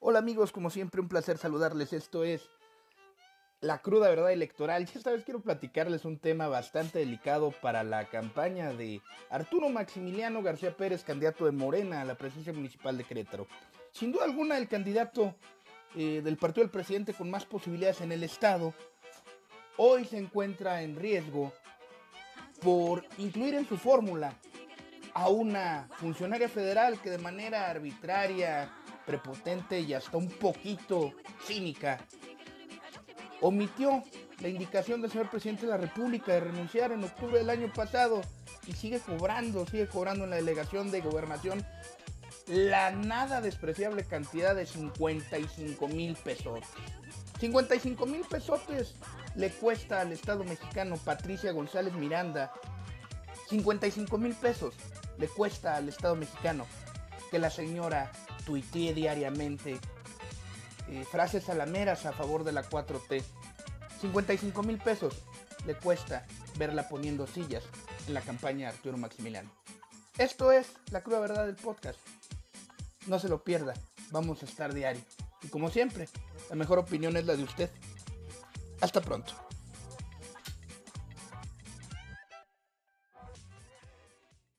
Hola amigos, como siempre un placer saludarles. Esto es la cruda verdad electoral. Y esta vez quiero platicarles un tema bastante delicado para la campaña de Arturo Maximiliano García Pérez, candidato de Morena a la presidencia municipal de Querétaro. Sin duda alguna el candidato eh, del partido del presidente con más posibilidades en el estado hoy se encuentra en riesgo por incluir en su fórmula a una funcionaria federal que de manera arbitraria prepotente y hasta un poquito cínica, omitió la indicación del señor presidente de la República de renunciar en octubre del año pasado y sigue cobrando, sigue cobrando en la delegación de gobernación la nada despreciable cantidad de 55 mil pesos. 55 mil pesos le cuesta al Estado mexicano Patricia González Miranda. 55 mil pesos le cuesta al Estado mexicano que la señora tuitee diariamente eh, frases alameras a favor de la 4T. 55 mil pesos le cuesta verla poniendo sillas en la campaña de Arturo Maximiliano. Esto es la cruda verdad del podcast. No se lo pierda, vamos a estar diario. Y como siempre, la mejor opinión es la de usted. Hasta pronto.